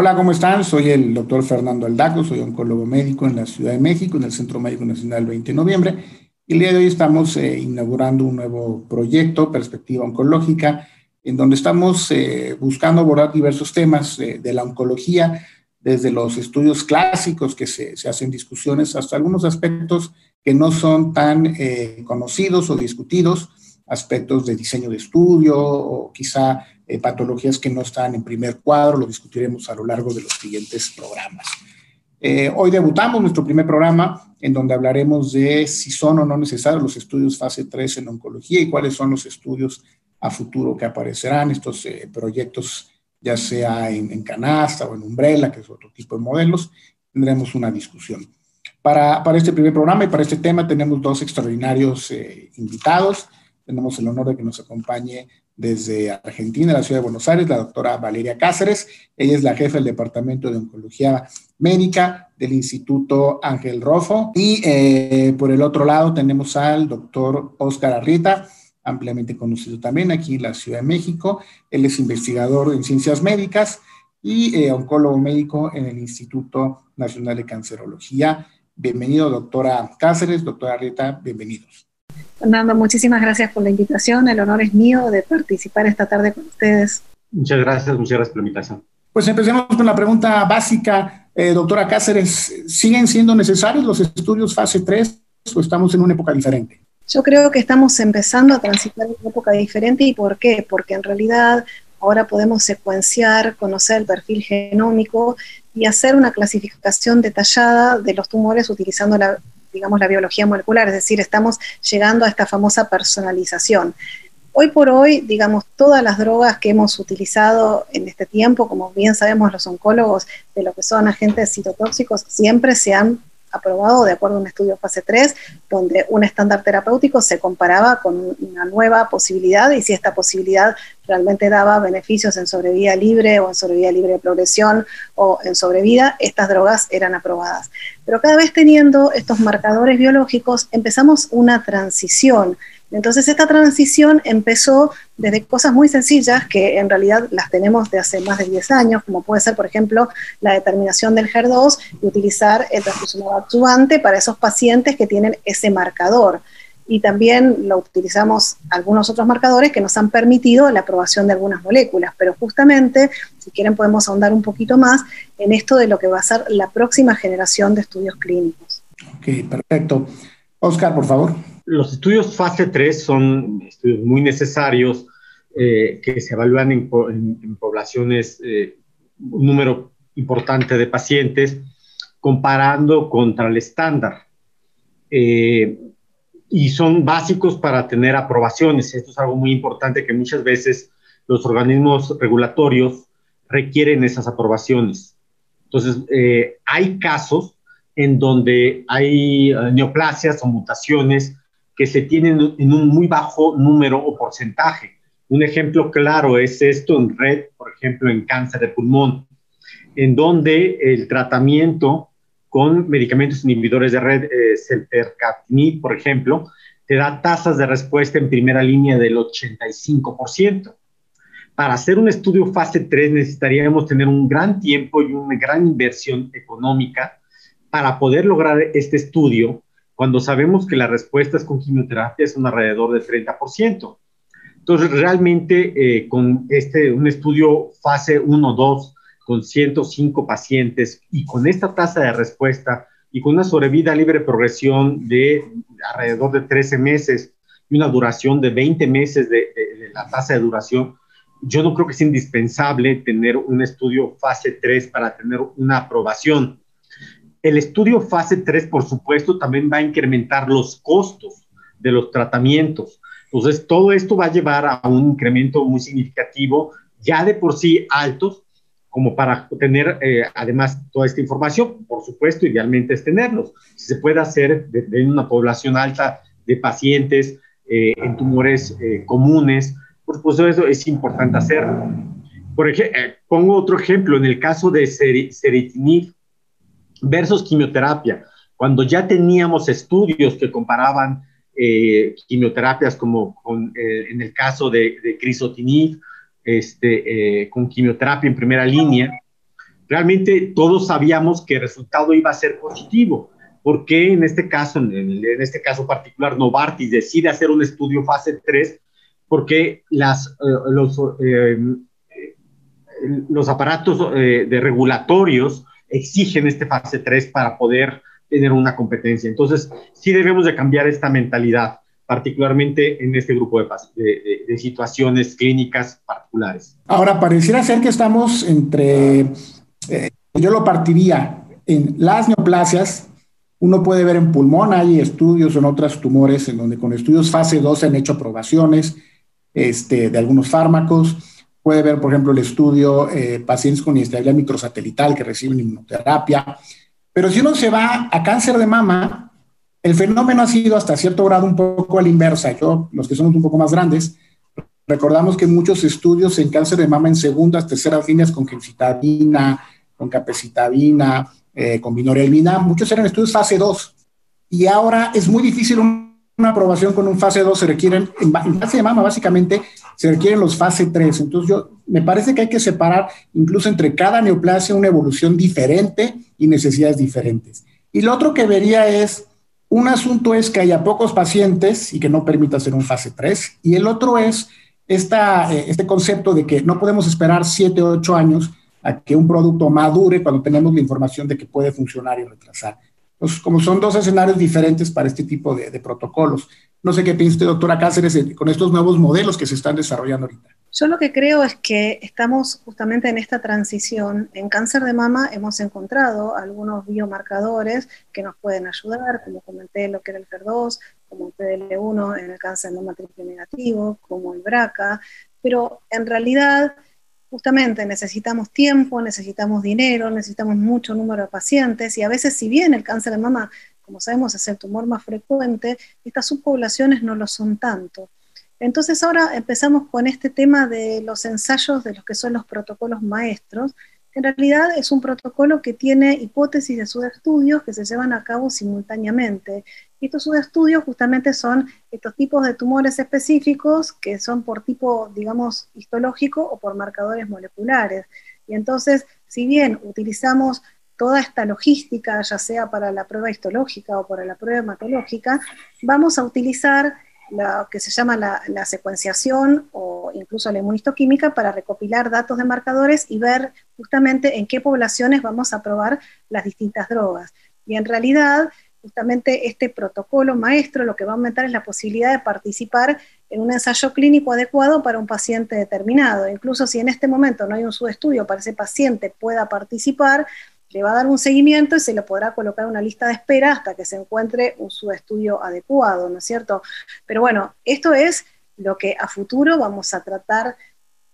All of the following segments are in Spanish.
Hola, ¿cómo están? Soy el doctor Fernando Aldaco, soy oncólogo médico en la Ciudad de México, en el Centro Médico Nacional 20 de noviembre. Y el día de hoy estamos eh, inaugurando un nuevo proyecto, Perspectiva Oncológica, en donde estamos eh, buscando abordar diversos temas de la oncología, desde los estudios clásicos que se, hacen discusiones hasta algunos aspectos que no son tan eh, conocidos o discutidos, aspectos de diseño de estudio o quizá eh, patologías que no están en primer cuadro, lo discutiremos a lo largo de los siguientes programas. Eh, hoy debutamos nuestro primer programa en donde hablaremos de si son o no necesarios los estudios fase 3 en oncología y cuáles son los estudios a futuro que aparecerán, estos proyectos ya sea en, canasta o en umbrella, que es otro tipo de modelos, tendremos una discusión. Para, para este primer programa y para este tema tenemos dos extraordinarios eh, invitados. Tenemos el honor de que nos acompañe desde Argentina, la ciudad de Buenos Aires, la doctora Valeria Cáceres. Ella es la jefa del Departamento de Oncología Médica del Instituto Ángel Rofo. Y eh, por el otro lado tenemos al doctor Oscar Arrieta ampliamente conocido también aquí en la Ciudad de México. Él es investigador en ciencias médicas y eh, oncólogo médico en el Instituto Nacional de Cancerología. Bienvenido, doctora Cáceres, doctora Rita, bienvenidos. Fernando, muchísimas gracias por la invitación. El honor es mío de participar esta tarde con ustedes. Muchas gracias, muchas gracias por la invitación. Pues empecemos con la pregunta básica. Eh, doctora Cáceres, ¿siguen siendo necesarios los estudios fase 3 o estamos en una época diferente? Yo creo que estamos empezando a transitar una época diferente y ¿por qué? Porque en realidad ahora podemos secuenciar, conocer el perfil genómico y hacer una clasificación detallada de los tumores utilizando la, digamos, la biología molecular, es decir, estamos llegando a esta famosa personalización. Hoy por hoy, digamos, todas las drogas que hemos utilizado en este tiempo, como bien sabemos los oncólogos, de lo que son agentes citotóxicos, siempre se han aprobado de acuerdo a un estudio fase 3, donde un estándar terapéutico se comparaba con una nueva posibilidad y si esta posibilidad realmente daba beneficios en sobrevida libre o en sobrevida libre de progresión o en sobrevida, estas drogas eran aprobadas. Pero cada vez teniendo estos marcadores biológicos, empezamos una transición entonces esta transición empezó desde cosas muy sencillas que en realidad las tenemos de hace más de 10 años, como puede ser, por ejemplo, la determinación del HER2 y utilizar el trastuzumab adyuvante para esos pacientes que tienen ese marcador. Y también lo utilizamos algunos otros marcadores que nos han permitido la aprobación de algunas moléculas. Pero justamente, si quieren, podemos ahondar un poquito más en esto de lo que va a ser la próxima generación de estudios clínicos. Ok, perfecto. Oscar, por favor los estudios fase 3 son estudios muy necesarios eh, que se evalúan en, poblaciones, eh, un número importante de pacientes, comparando contra el estándar. Eh, y son básicos para tener aprobaciones. Esto es algo muy importante que muchas veces los organismos regulatorios requieren esas aprobaciones. Entonces, hay casos en donde hay neoplasias o mutaciones que se tienen en un muy bajo número o porcentaje. Un ejemplo claro es esto en red, por ejemplo, en cáncer de pulmón, en donde el tratamiento con medicamentos inhibidores de red, eh, por ejemplo, te da tasas de respuesta en primera línea del 85%. Para hacer un estudio fase 3 necesitaríamos tener un gran tiempo y una gran inversión económica para poder lograr este estudio cuando sabemos que las respuestas con quimioterapia son alrededor del 30%. Entonces, realmente eh, con este, un estudio fase 1-2 con 105 pacientes y con esta tasa de respuesta y con una sobrevida libre progresión de alrededor de 13 meses y una duración de 20 meses de, de la tasa de duración, yo no creo que sea indispensable tener un estudio fase 3 para tener una aprobación. El estudio fase 3, por supuesto, también va a incrementar los costos de los tratamientos. Entonces, todo esto va a llevar a un incremento muy significativo, ya de por sí altos, como para tener eh, además toda esta información. Por supuesto, idealmente es tenerlos. Si se puede hacer de, una población alta de pacientes eh, en tumores eh, comunes, por supuesto, eso es importante hacerlo. Por ejemplo, pongo otro ejemplo, en el caso de ceritinib, versus quimioterapia. Cuando ya teníamos estudios que comparaban eh, quimioterapias como eh, en el caso de, de crisotinib, este, eh, con quimioterapia en primera línea, realmente todos sabíamos que el resultado iba a ser positivo. ¿Por qué en este caso, en, este caso particular, Novartis decide hacer un estudio fase 3? Porque las, eh, los, eh, los aparatos de regulatorios exigen este fase 3 para poder tener una competencia. Entonces, sí debemos de cambiar esta mentalidad, particularmente en este grupo de, de, situaciones clínicas particulares. Ahora, pareciera ser que estamos entre, eh, yo lo partiría en las neoplasias, uno puede ver en pulmón, hay estudios en otros tumores en donde con estudios fase 2 se han hecho aprobaciones este, de algunos fármacos. Puede ver, por ejemplo, el estudio eh, pacientes con inestabilidad microsatelital que reciben inmunoterapia. Pero si uno se va a cáncer de mama, el fenómeno ha sido hasta cierto grado un poco a la inversa. Yo, los que somos un poco más grandes, recordamos que muchos estudios en cáncer de mama en segundas, terceras líneas con gemcitabina, con capecitabina, eh, con vinorelbina, muchos eran estudios fase 2. Y ahora es muy difícil una aprobación con un fase 2, se requieren, en, en de mama básicamente, se requieren los fase 3. Entonces yo, me parece que hay que separar incluso entre cada neoplasia una evolución diferente y necesidades diferentes. Y lo otro que vería es, un asunto es que haya pocos pacientes y que no permita hacer un fase 3, y el otro es esta, eh, este concepto de que no podemos esperar 7 o 8 años a que un producto madure cuando tenemos la información de que puede funcionar y retrasar. Entonces, como son dos escenarios diferentes para este tipo de, de protocolos. No sé qué piensa doctora Cáceres, con estos nuevos modelos que se están desarrollando ahorita. Yo lo que creo es que estamos justamente en esta transición. En cáncer de mama hemos encontrado algunos biomarcadores que nos pueden ayudar, como comenté lo que era el FER2, como el PDL1 en el cáncer de mama triple negativo, como el BRCA, pero en realidad justamente necesitamos tiempo, necesitamos dinero, necesitamos mucho número de pacientes y a veces si bien el cáncer de mama como sabemos es el tumor más frecuente, estas subpoblaciones no lo son tanto. Entonces ahora empezamos con este tema de los ensayos de los que son los protocolos maestros, en realidad es un protocolo que tiene hipótesis de subestudios que se llevan a cabo simultáneamente. Estos subestudios justamente son estos tipos de tumores específicos que son por tipo, digamos, histológico o por marcadores moleculares. Y entonces, si bien utilizamos toda esta logística, ya sea para la prueba histológica o para la prueba hematológica, vamos a utilizar lo que se llama la, secuenciación o incluso la inmunistoquímica para recopilar datos de marcadores y ver justamente en qué poblaciones vamos a probar las distintas drogas. Y en realidad, justamente este protocolo maestro lo que va a aumentar es la posibilidad de participar en un ensayo clínico adecuado para un paciente determinado. Incluso si en este momento no hay un subestudio para ese paciente pueda participar, le va a dar un seguimiento y se le podrá colocar una lista de espera hasta que se encuentre un subestudio adecuado, ¿no es cierto? Pero bueno, esto es lo que a futuro vamos a tratar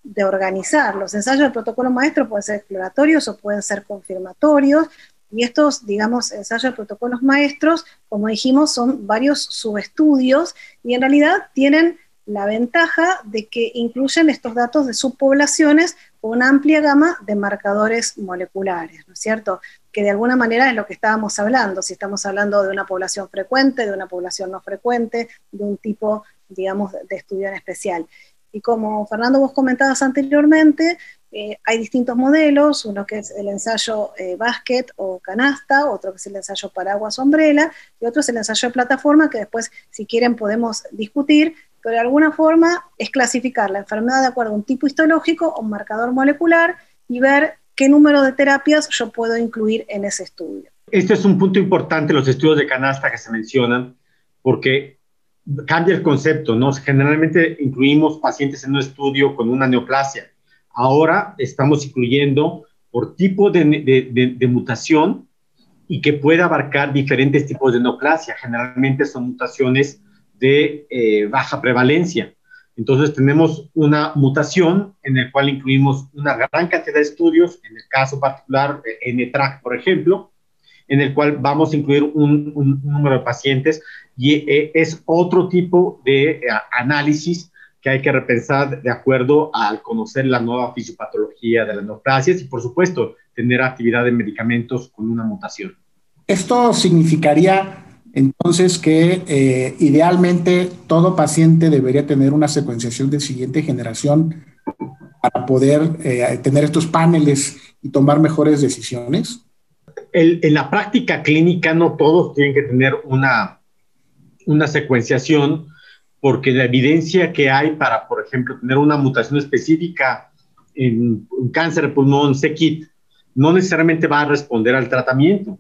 de organizar. Los ensayos del protocolo maestro pueden ser exploratorios o pueden ser confirmatorios, y estos, digamos, ensayos de protocolos maestros, como dijimos, son varios subestudios y en realidad tienen la ventaja de que incluyen estos datos de subpoblaciones una amplia gama de marcadores moleculares, ¿no es cierto? Que de alguna manera es lo que estábamos hablando, si estamos hablando de una población frecuente, de una población no frecuente, de un tipo, digamos, de estudio en especial. Y como Fernando vos comentabas anteriormente, eh, hay distintos modelos, uno que es el ensayo eh, basket o canasta, otro que es el ensayo paraguas umbrella, y otro es el ensayo de plataforma, que después, si quieren, podemos discutir, pero de alguna forma es clasificar la enfermedad de acuerdo a un tipo histológico o un marcador molecular y ver qué número de terapias yo puedo incluir en ese estudio. Este es un punto importante, los estudios de canasta que se mencionan, porque cambia el concepto, ¿no? Generalmente incluimos pacientes en un estudio con una neoplasia. Ahora estamos incluyendo por tipo de, mutación y que puede abarcar diferentes tipos de neoplasia. Generalmente son mutaciones de eh, baja prevalencia. Entonces tenemos una mutación en el cual incluimos una gran cantidad de estudios, en el caso particular eh, NTRAC, por ejemplo, en el cual vamos a incluir un, número de pacientes y eh, es otro tipo de análisis que hay que repensar de acuerdo al conocer la nueva fisiopatología de las neoplasias y, por supuesto, tener actividad de medicamentos con una mutación. Esto significaría entonces, que eh, idealmente todo paciente debería tener una secuenciación de siguiente generación para poder eh, tener estos paneles y tomar mejores decisiones? en la práctica clínica no todos tienen que tener una, una secuenciación porque la evidencia que hay para, por ejemplo, tener una mutación específica en cáncer de pulmón, SEKIT, no necesariamente va a responder al tratamiento.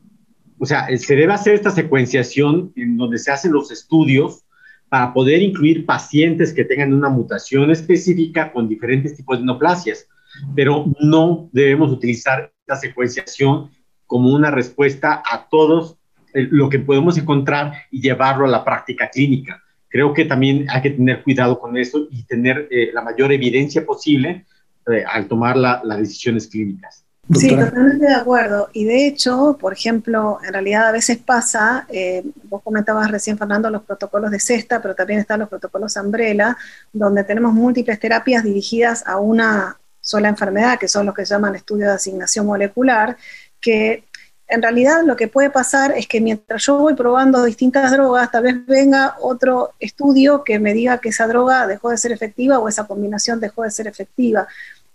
O sea, se debe hacer esta secuenciación en donde se hacen los estudios para poder incluir pacientes que tengan una mutación específica con diferentes tipos de neoplasias, pero no debemos utilizar esta secuenciación como una respuesta a todos eh, lo que podemos encontrar y llevarlo a la práctica clínica. Creo que también hay que tener cuidado con eso y tener eh, la mayor evidencia posible eh, al tomar las decisiones clínicas. Sí, totalmente de acuerdo. Y de hecho, por ejemplo, en realidad a veces pasa, vos comentabas recién, Fernando, los protocolos de cesta, pero también están los protocolos Umbrella, donde tenemos múltiples terapias dirigidas a una sola enfermedad, que son los que se llaman estudios de asignación molecular, que en realidad lo que puede pasar es que mientras yo voy probando distintas drogas, tal vez venga otro estudio que me diga que esa droga dejó de ser efectiva o esa combinación dejó de ser efectiva.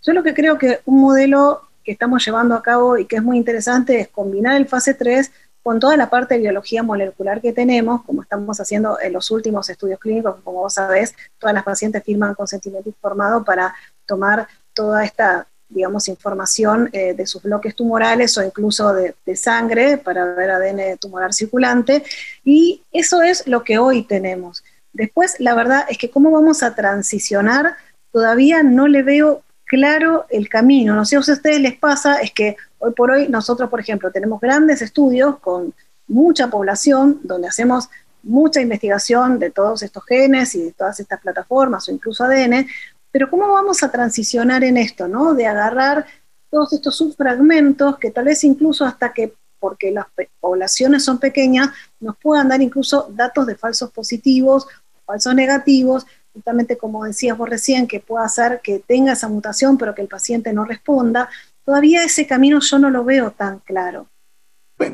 Yo lo que creo que un modelo que estamos llevando a cabo y que es muy interesante es combinar el fase 3 con toda la parte de biología molecular que tenemos, como estamos haciendo en los últimos estudios clínicos, como vos sabés, todas las pacientes firman consentimiento informado para tomar toda esta digamos, información eh, de sus bloques tumorales o incluso de, sangre para ver ADN tumoral circulante. Y eso es lo que hoy tenemos. Después, la verdad es que cómo vamos a transicionar, todavía no le veo claro el camino. No sé si a ustedes les pasa, es que hoy por hoy nosotros, por ejemplo, tenemos grandes estudios con mucha población, donde hacemos mucha investigación de todos estos genes y de todas estas plataformas o incluso ADN, pero ¿cómo vamos a transicionar en esto, ¿no? De agarrar todos estos subfragmentos que tal vez incluso hasta que, porque las poblaciones son pequeñas, nos puedan dar incluso datos de falsos positivos, falsos negativos, justamente como decías vos recién, que pueda hacer que tenga esa mutación pero que el paciente no responda, todavía ese camino yo no lo veo tan claro.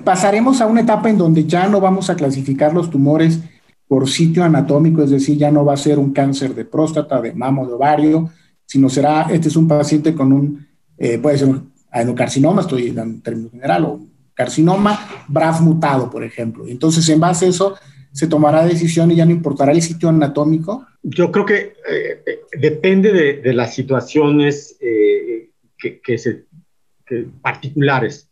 Pasaremos a una etapa en donde ya no vamos a clasificar los tumores por sitio anatómico, es decir, ya no va a ser un cáncer de próstata, de mamo, de ovario, sino será, este es un paciente con un, eh, puede ser un adenocarcinoma, estoy en términos general, o carcinoma BRAF mutado, por ejemplo. Entonces, en base a eso, se tomará decisión y ya no importará el sitio anatómico. Yo creo que eh, eh, depende de, las situaciones se, particulares.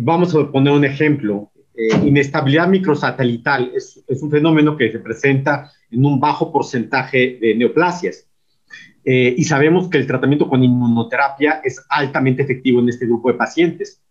vamos a poner un ejemplo. Eh, inestabilidad microsatelital es, es, un fenómeno que se presenta en un bajo porcentaje de neoplasias. Eh, y sabemos que el tratamiento con inmunoterapia es altamente efectivo en este grupo de pacientes.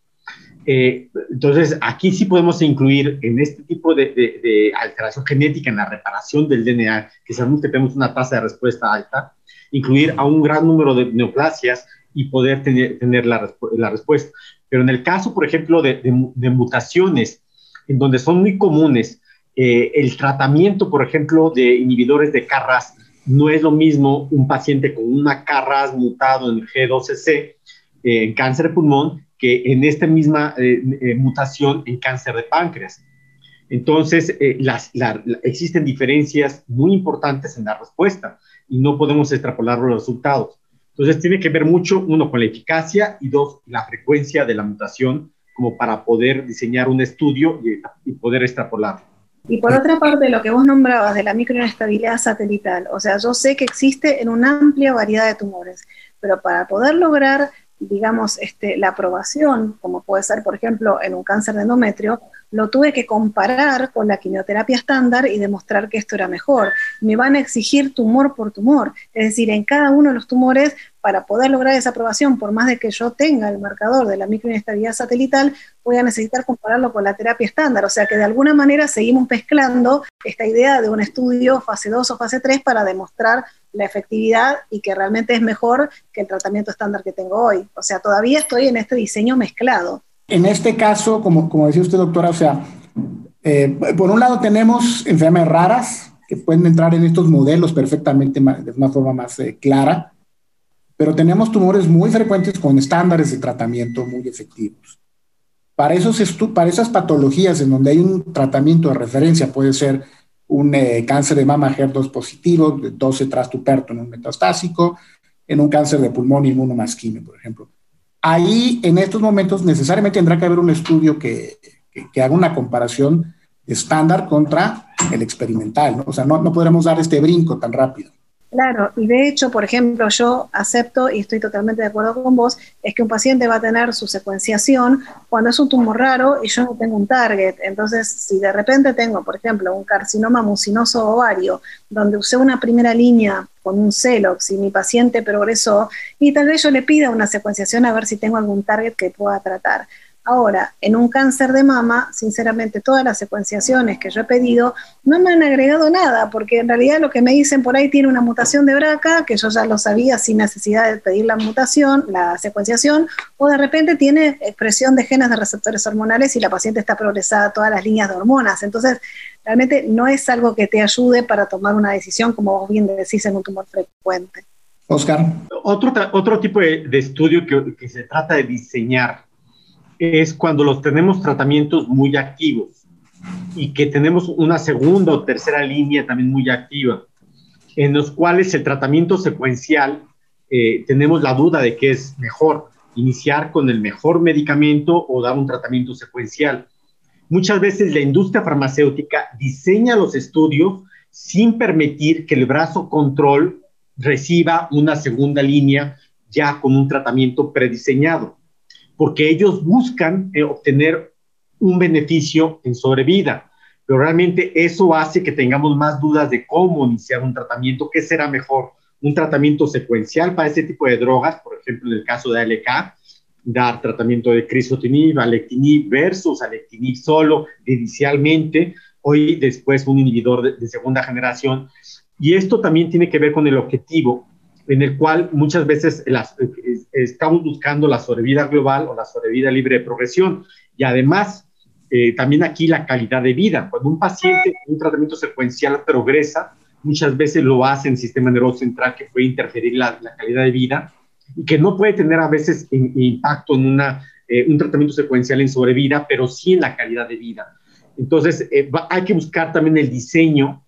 Eh, entonces, aquí sí podemos incluir en este tipo de, de, alteración genética en la reparación del DNA, que sabemos que tenemos una tasa de respuesta alta, incluir a un gran número de neoplasias y poder tener, tener la, la, respuesta. Pero en el caso, por ejemplo, de, de mutaciones en donde son muy comunes. Eh, el tratamiento, por ejemplo, de inhibidores de CARRAS no es lo mismo un paciente con una CARRAS mutado en G12C eh, en cáncer de pulmón que en esta misma eh, mutación en cáncer de páncreas. Entonces, las, existen diferencias muy importantes en la respuesta y no podemos extrapolar los resultados. Entonces, tiene que ver mucho, uno, con la eficacia y dos, la frecuencia de la mutación como para poder diseñar un estudio y, poder extrapolar. Y por otra parte, lo que vos nombrabas de la microinestabilidad satelital, o sea, yo sé que existe en una amplia variedad de tumores, pero para poder lograr, digamos, este, la aprobación, como puede ser, por ejemplo, en un cáncer de endometrio, lo tuve que comparar con la quimioterapia estándar y demostrar que esto era mejor. Me van a exigir tumor por tumor, es decir, en cada uno de los tumores para poder lograr esa aprobación, por más de que yo tenga el marcador de la microinestabilidad satelital, voy a necesitar compararlo con la terapia estándar. O sea que de alguna manera seguimos mezclando esta idea de un estudio fase 2 o fase 3 para demostrar la efectividad y que realmente es mejor que el tratamiento estándar que tengo hoy. O sea, todavía estoy en este diseño mezclado. En este caso, como, como decía usted, doctora, o sea, eh, por un lado tenemos enfermedades raras que pueden entrar en estos modelos perfectamente de una forma más eh, clara, pero tenemos tumores muy frecuentes con estándares de tratamiento muy efectivos. Para, esos para esas patologías en donde hay un tratamiento de referencia, puede ser un eh, cáncer de mama HER2 positivo, 12 trastuperto en un metastásico, en un cáncer de pulmón inmunomasquimio, por ejemplo. Ahí, en estos momentos, necesariamente tendrá que haber un estudio que, que, haga una comparación estándar contra el experimental, ¿no? O sea, no, no podremos dar este brinco tan rápido. Claro, y de hecho, por ejemplo, yo acepto y estoy totalmente de acuerdo con vos, es que un paciente va a tener su secuenciación cuando es un tumor raro y yo no tengo un target. Entonces, si de repente tengo, por ejemplo, un carcinoma mucinoso ovario, donde usé una primera línea con un Celox y mi paciente progresó, y tal vez yo le pida una secuenciación a ver si tengo algún target que pueda tratar. Ahora, en un cáncer de mama, sinceramente, todas las secuenciaciones que yo he pedido no me han agregado nada, porque en realidad lo que me dicen por ahí tiene una mutación de BRCA, que yo ya lo sabía sin necesidad de pedir la mutación, la secuenciación, o de repente tiene expresión de genes de receptores hormonales y la paciente está progresada a todas las líneas de hormonas. Entonces, realmente no es algo que te ayude para tomar una decisión, como vos bien decís, en un tumor frecuente. Oscar. Otro, otro tipo de, estudio que, que se trata de diseñar es cuando los tenemos tratamientos muy activos y que tenemos una segunda o tercera línea también muy activa, en los cuales el tratamiento secuencial eh, tenemos la duda de que es mejor iniciar con el mejor medicamento o dar un tratamiento secuencial. Muchas veces la industria farmacéutica diseña los estudios sin permitir que el brazo control reciba una segunda línea ya con un tratamiento prediseñado porque ellos buscan eh, obtener un beneficio en sobrevida, pero realmente eso hace que tengamos más dudas de cómo iniciar un tratamiento, qué será mejor, un tratamiento secuencial para ese tipo de drogas, por ejemplo, en el caso de ALK, dar tratamiento de crisotinib, alectinib versus alectinib solo inicialmente, hoy después un inhibidor de, de segunda generación. Y esto también tiene que ver con el objetivo en el cual muchas veces las, eh, estamos buscando la sobrevida global o la sobrevida libre de progresión. Y además, eh, también aquí la calidad de vida. Cuando un paciente con un tratamiento secuencial progresa, muchas veces lo hace en sistema nervioso central que puede interferir la, la calidad de vida y que no puede tener a veces impacto en una, eh, un tratamiento secuencial en sobrevida, pero sí en la calidad de vida. Entonces, hay que buscar también el diseño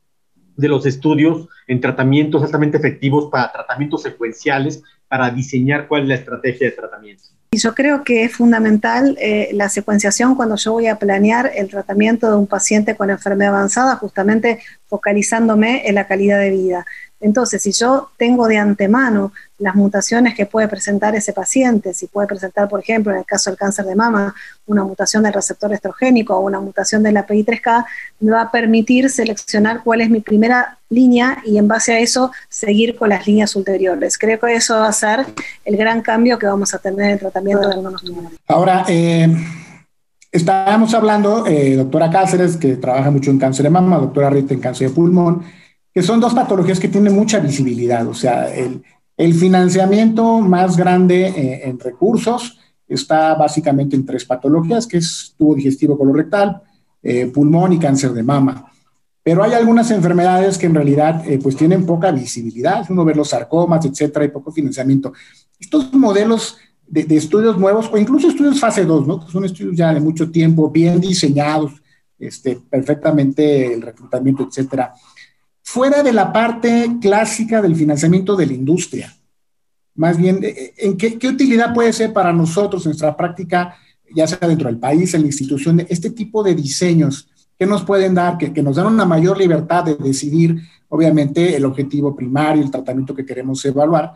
de los estudios en tratamientos altamente efectivos para tratamientos secuenciales para diseñar cuál es la estrategia de tratamiento. Y yo creo que es fundamental eh, la secuenciación cuando yo voy a planear el tratamiento de un paciente con enfermedad avanzada, justamente focalizándome en la calidad de vida. Entonces, si yo tengo de antemano las mutaciones que puede presentar ese paciente, si puede presentar, por ejemplo, en el caso del cáncer de mama, una mutación del receptor estrogénico o una mutación de la PI3K, me va a permitir seleccionar cuál es mi primera línea y en base a eso seguir con las líneas ulteriores. Creo que eso va a ser el gran cambio que vamos a tener en el tratamiento de algunos tumores. Ahora, eh, estábamos hablando, eh, doctora Cáceres, que trabaja mucho en cáncer de mama, doctora Rita en cáncer de pulmón, que son dos patologías que tienen mucha visibilidad, o sea, el, el financiamiento más grande eh, en recursos está básicamente en tres patologías, que es tubo digestivo colorectal, eh, pulmón y cáncer de mama. Pero hay algunas enfermedades que en realidad eh, pues tienen poca visibilidad, uno ve los sarcomas, etcétera, y poco financiamiento. Estos modelos de, de, estudios nuevos, o incluso estudios fase 2, ¿no? que son estudios ya de mucho tiempo, bien diseñados, este, perfectamente el reclutamiento, etcétera, fuera de la parte clásica del financiamiento de la industria. Más bien, eh, ¿en qué, utilidad puede ser para nosotros nuestra práctica, ya sea dentro del país, en la institución, este tipo de diseños que nos pueden dar, que, que nos dan una mayor libertad de decidir, obviamente, el objetivo primario, el tratamiento que queremos evaluar,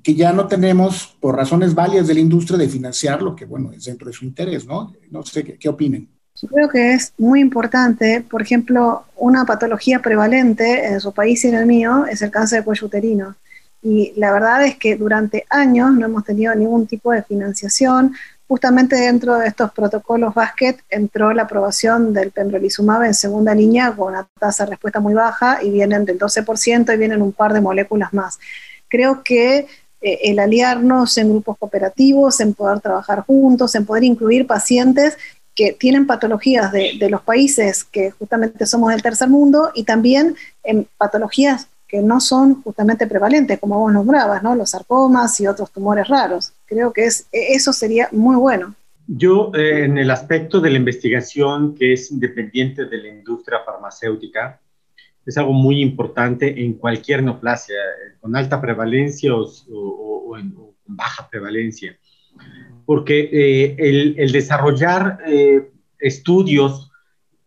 que ya no tenemos, por razones válidas de la industria, de financiar lo que, bueno, es dentro de su interés, ¿no? No sé, ¿qué, qué opinen? Yo creo que es muy importante, por ejemplo, una patología prevalente en su país y en el mío es el cáncer de cuello uterino. Y la verdad es que durante años no hemos tenido ningún tipo de financiación. Justamente dentro de estos protocolos Basket entró la aprobación del pembrolizumab en segunda línea con una tasa de respuesta muy baja y vienen del 12% y vienen un par de moléculas más. Creo que eh, el aliarnos en grupos cooperativos, en poder trabajar juntos, en poder incluir pacientes que tienen patologías de, los países que justamente somos del tercer mundo y también en patologías que no son justamente prevalentes, como vos nombrabas, ¿no? los sarcomas y otros tumores raros. Creo que es, e, eso sería muy bueno. Yo, eh, en el aspecto de la investigación que es independiente de la industria farmacéutica, es algo muy importante en cualquier neoplasia, con alta prevalencia o, baja prevalencia. Porque eh, el, desarrollar eh, estudios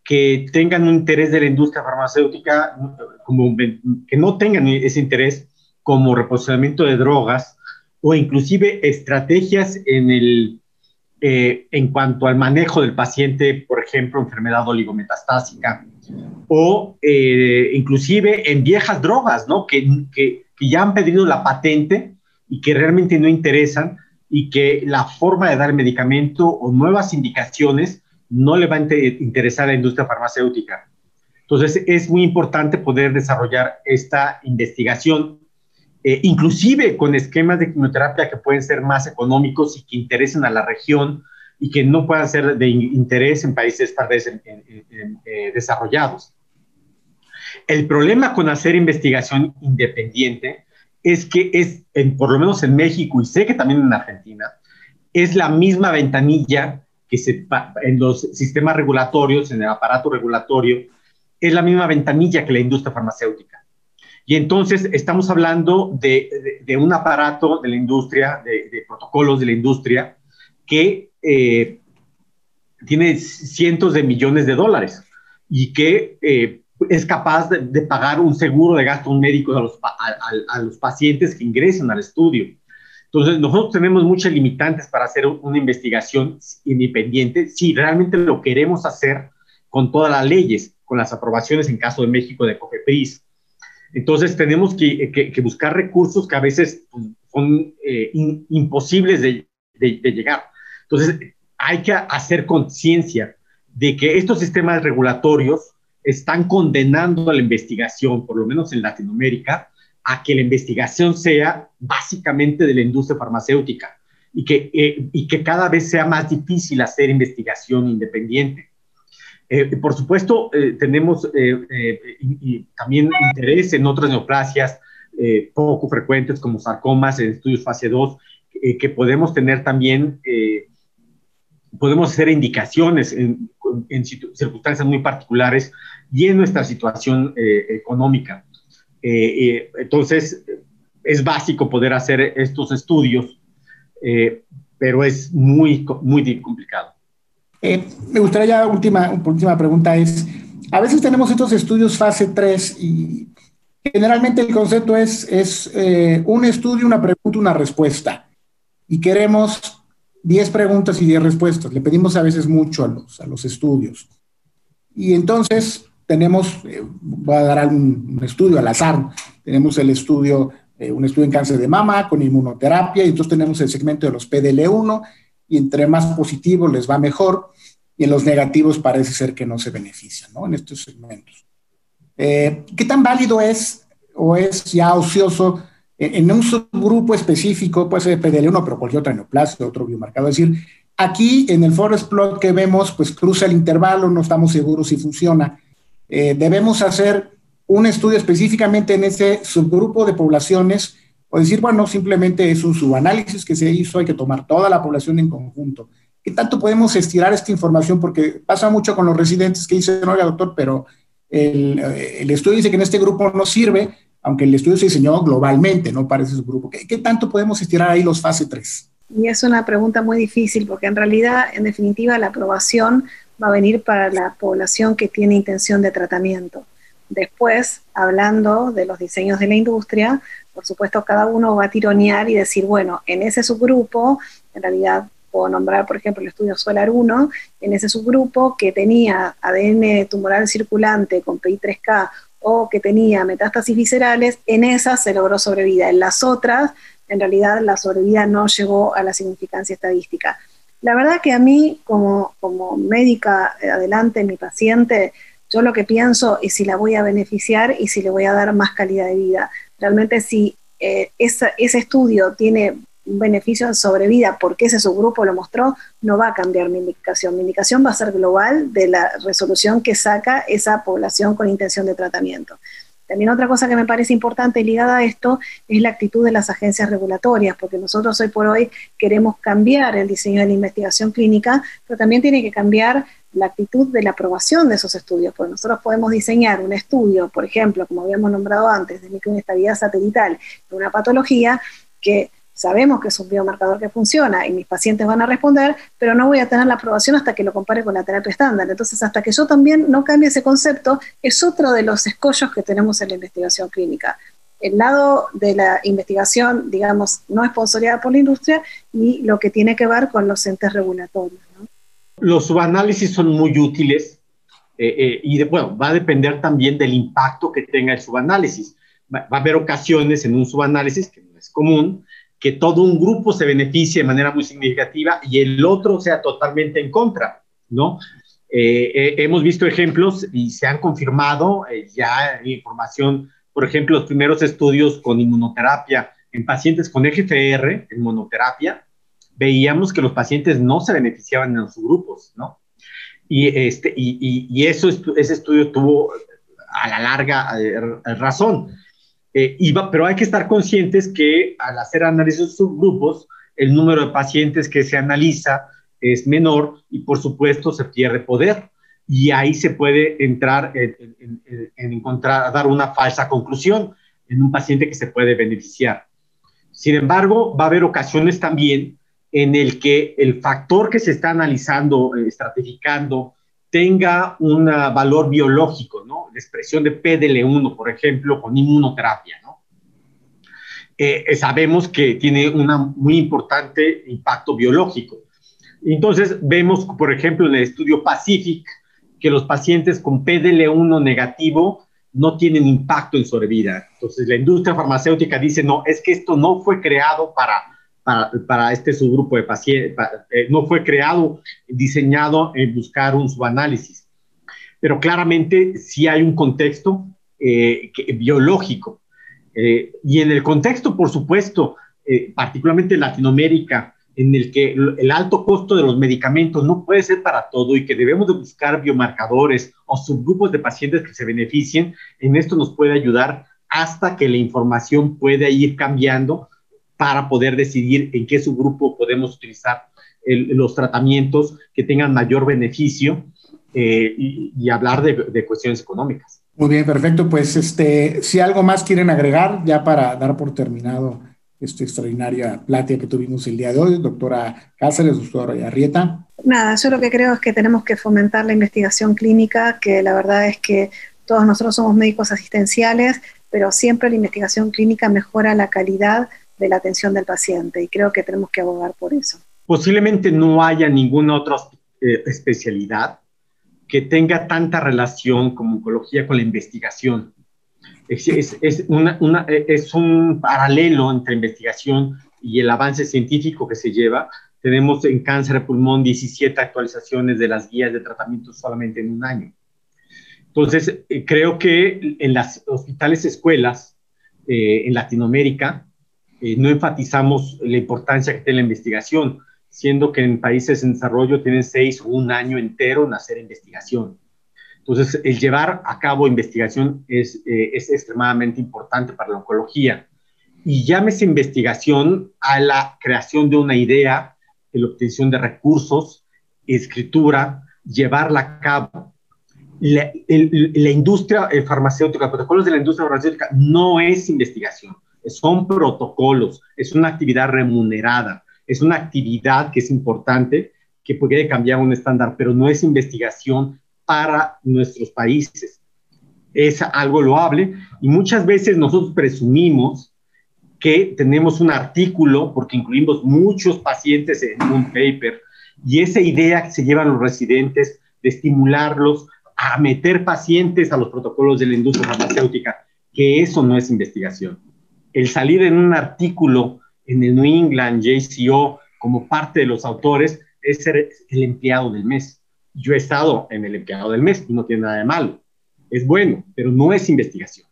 que tengan un interés de la industria farmacéutica, como que no tengan ese interés como reposicionamiento de drogas o inclusive estrategias en, el, eh, en cuanto al manejo del paciente, por ejemplo, enfermedad oligometastásica, o inclusive en viejas drogas, ¿no? Que, que, que ya han pedido la patente y que realmente no interesan y que la forma de dar medicamento o nuevas indicaciones no le va a interesar a la industria farmacéutica. Entonces, es muy importante poder desarrollar esta investigación, eh, inclusive con esquemas de quimioterapia que pueden ser más económicos y que interesen a la región y que no puedan ser de interés en países eh, desarrollados. El problema con hacer investigación independiente es que es, en, por lo menos en México y sé que también en Argentina, es la misma ventanilla que se, en los sistemas regulatorios, en el aparato regulatorio, es la misma ventanilla que la industria farmacéutica. Y entonces estamos hablando de, un aparato de la industria, de, protocolos de la industria, que eh, tiene cientos de millones de dólares y que eh, es capaz de, pagar un seguro de gastos médicos a los, a, los pacientes que ingresen al estudio. Entonces, nosotros tenemos muchas limitantes para hacer una investigación independiente si realmente lo queremos hacer con todas las leyes, con las aprobaciones en caso de México de COFEPRIS. Entonces, tenemos que, buscar recursos que a veces pues, son eh, imposibles de, de llegar. Entonces, hay que hacer conciencia de que estos sistemas regulatorios están condenando a la investigación, por lo menos en Latinoamérica, a que la investigación sea básicamente de la industria farmacéutica y que, eh, y que cada vez sea más difícil hacer investigación independiente. Eh, por supuesto, eh, tenemos y, también interés en otras neoplasias poco frecuentes como sarcomas en estudios fase 2, que podemos tener también podemos hacer indicaciones en, circunstancias muy particulares y en nuestra situación eh, económica. Eh, eh, entonces, es básico poder hacer estos estudios, pero es muy, muy complicado. me gustaría ya, última, última pregunta es, a veces tenemos estos estudios fase 3 y generalmente el concepto es, es un estudio, una pregunta, una respuesta. Y queremos 10 preguntas y 10 respuestas. Le pedimos a veces mucho a los, a los estudios. Y entonces tenemos, eh, voy a dar un, estudio al azar, tenemos el estudio, eh, un estudio en cáncer de mama con inmunoterapia, y entonces tenemos el segmento de los PDL1, y entre más positivos les va mejor, y en los negativos parece ser que no se benefician, ¿no? En estos segmentos. Eh, ¿Qué tan válido es o es ya ocioso en un subgrupo específico, puede ser PDL1, pero cualquier otra neoplasia, otro biomarcador. Es decir, aquí en el forest plot que vemos, pues cruza el intervalo, no estamos seguros si funciona. Eh, debemos hacer un estudio específicamente en ese subgrupo de poblaciones o decir, bueno, simplemente es un subanálisis que se hizo, hay que tomar toda la población en conjunto. ¿Qué tanto podemos estirar esta información? Porque pasa mucho con los residentes que dicen, oiga, doctor, pero el, eh, el estudio dice que en este grupo no sirve, aunque el estudio se diseñó globalmente, no para ese grupo. ¿Qué, tanto podemos estirar ahí los fase 3? Y es una pregunta muy difícil porque en realidad, en definitiva, la aprobación va a venir para la población que tiene intención de tratamiento. Después, hablando de los diseños de la industria, por supuesto, cada uno va a tironear y decir, bueno, en ese subgrupo, en realidad puedo nombrar, por ejemplo, el estudio Solar 1, en ese subgrupo que tenía ADN tumoral circulante con PI3K o que tenía metástasis viscerales, en esas se logró sobrevida. En las otras, en realidad, la sobrevida no llegó a la significancia estadística. La verdad que a mí, como, como médica eh, adelante, mi paciente, yo lo que pienso es si la voy a beneficiar y si le voy a dar más calidad de vida. Realmente si eh, ese estudio tiene un beneficio en sobrevida porque ese subgrupo lo mostró, no va a cambiar mi indicación. Mi indicación va a ser global de la resolución que saca esa población con intención de tratamiento. También otra cosa que me parece importante ligada a esto es la actitud de las agencias regulatorias, porque nosotros hoy por hoy queremos cambiar el diseño de la investigación clínica, pero también tiene que cambiar la actitud de la aprobación de esos estudios, porque nosotros podemos diseñar un estudio, por ejemplo, como habíamos nombrado antes, de microinestabilidad satelital de una patología que sabemos que es un biomarcador que funciona y mis pacientes van a responder, pero no voy a tener la aprobación hasta que lo compare con la terapia estándar. Entonces, hasta que yo también no cambie ese concepto, es otro de los escollos que tenemos en la investigación clínica. El lado de la investigación, digamos, no es sponsoreada por la industria y lo que tiene que ver con los entes regulatorios. Los subanálisis son muy útiles eh, eh, y bueno, va a depender también del impacto que tenga el subanálisis. Va a haber ocasiones en un subanálisis, que no es común, que todo un grupo se beneficie de manera muy significativa y el otro sea totalmente en contra, ¿no? Eh, eh, hemos visto ejemplos y se han confirmado eh, ya información, por ejemplo, los primeros estudios con inmunoterapia en pacientes con EGFR, en monoterapia, veíamos que los pacientes no se beneficiaban en los grupos, ¿no? Y, este, y, y, eso, ese estudio tuvo a la larga razón. Eh, pero hay que estar conscientes que al hacer análisis de subgrupos, el número de pacientes que se analiza es menor y por supuesto se pierde poder. Y ahí se puede entrar en, encontrar, dar una falsa conclusión en un paciente que se puede beneficiar. Sin embargo, va a haber ocasiones también en el que el factor que se está analizando, eh, estratificando, tenga un valor biológico, ¿no? La expresión de PDL1, por ejemplo, con inmunoterapia, ¿no? Eh, eh, sabemos que tiene un muy importante impacto biológico. Entonces, vemos, por ejemplo, en el estudio Pacific, que los pacientes con PDL1 negativo no tienen impacto en sobrevida. Entonces, la industria farmacéutica dice, no, es que esto no fue creado para para, este subgrupo de pacientes, eh, no fue creado, diseñado en buscar un subanálisis. Pero claramente sí hay un contexto eh, biológico. Eh, y en el contexto, por supuesto, particularmente en Latinoamérica, en el que el alto costo de los medicamentos no puede ser para todo y que debemos de buscar biomarcadores o subgrupos de pacientes que se beneficien, en esto nos puede ayudar hasta que la información pueda ir cambiando para poder decidir en qué subgrupo podemos utilizar los tratamientos que tengan mayor beneficio eh, y, hablar de, cuestiones económicas. Muy bien, perfecto. Pues este, si algo más quieren agregar, ya para dar por terminado esta extraordinaria plática que tuvimos el día de hoy, doctora Cáceres, doctora Arrieta. Nada, yo lo que creo es que tenemos que fomentar la investigación clínica, que la verdad es que todos nosotros somos médicos asistenciales, pero siempre la investigación clínica mejora la calidad de la atención del paciente y creo que tenemos que abogar por eso. Posiblemente no haya ninguna otra eh, especialidad que tenga tanta relación como oncología con la investigación. Es, es, una, es un paralelo entre investigación y el avance científico que se lleva. Tenemos en cáncer de pulmón 17 actualizaciones de las guías de tratamiento solamente en un año. Entonces, eh, creo que en las hospitales escuelas eh, en Latinoamérica eh, no enfatizamos la importancia que tiene la investigación, siendo que en países en desarrollo tienen seis o un año entero en hacer investigación. Entonces, el llevar a cabo investigación es, eh, es extremadamente importante para la oncología. Y llámese investigación a la creación de una idea, la obtención de recursos, escritura, llevarla a cabo. La, la industria farmacéutica, protocolos de la industria farmacéutica no es investigación son protocolos, es una actividad remunerada, es una actividad que es importante, que puede cambiar un estándar, pero no es investigación para nuestros países. Es algo loable y muchas veces nosotros presumimos que tenemos un artículo, porque incluimos muchos pacientes en un paper, y esa idea que se llevan los residentes de estimularlos a meter pacientes a los protocolos de la industria farmacéutica, que eso no es investigación el salir en un artículo en el New England JCO como parte de los autores es ser el empleado del mes. Yo he estado en el empleado del mes y no tiene nada de malo. Es bueno, pero no es investigación.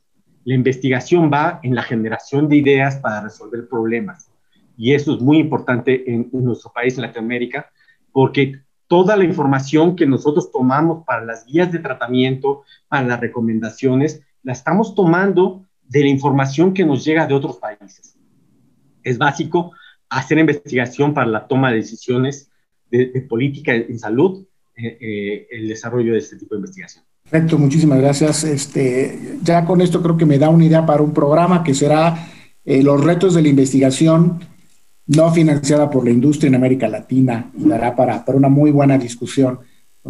La investigación va en la generación de ideas para resolver problemas. Y eso es muy importante en, en nuestro país, en Latinoamérica, porque toda la información que nosotros tomamos para las guías de tratamiento, para las recomendaciones, la estamos tomando de la información que nos llega de otros países. Es básico hacer investigación para la toma de decisiones de, política en salud, eh, eh, el desarrollo de este tipo de investigación. Perfecto, muchísimas gracias. Este, ya con esto creo que me da una idea para un programa que será eh, los retos de la investigación no financiada por la industria en América Latina y dará para, para una muy buena discusión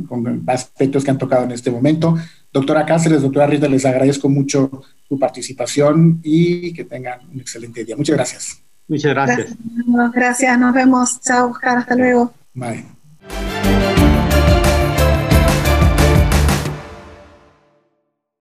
con, aspectos que han tocado en este momento. Doctora Cáceres, doctora Rita, les agradezco mucho su participación y que tengan un excelente día. Muchas gracias. Muchas gracias. Gracias, gracias. nos vemos. Chao, Oscar, hasta luego. Bye.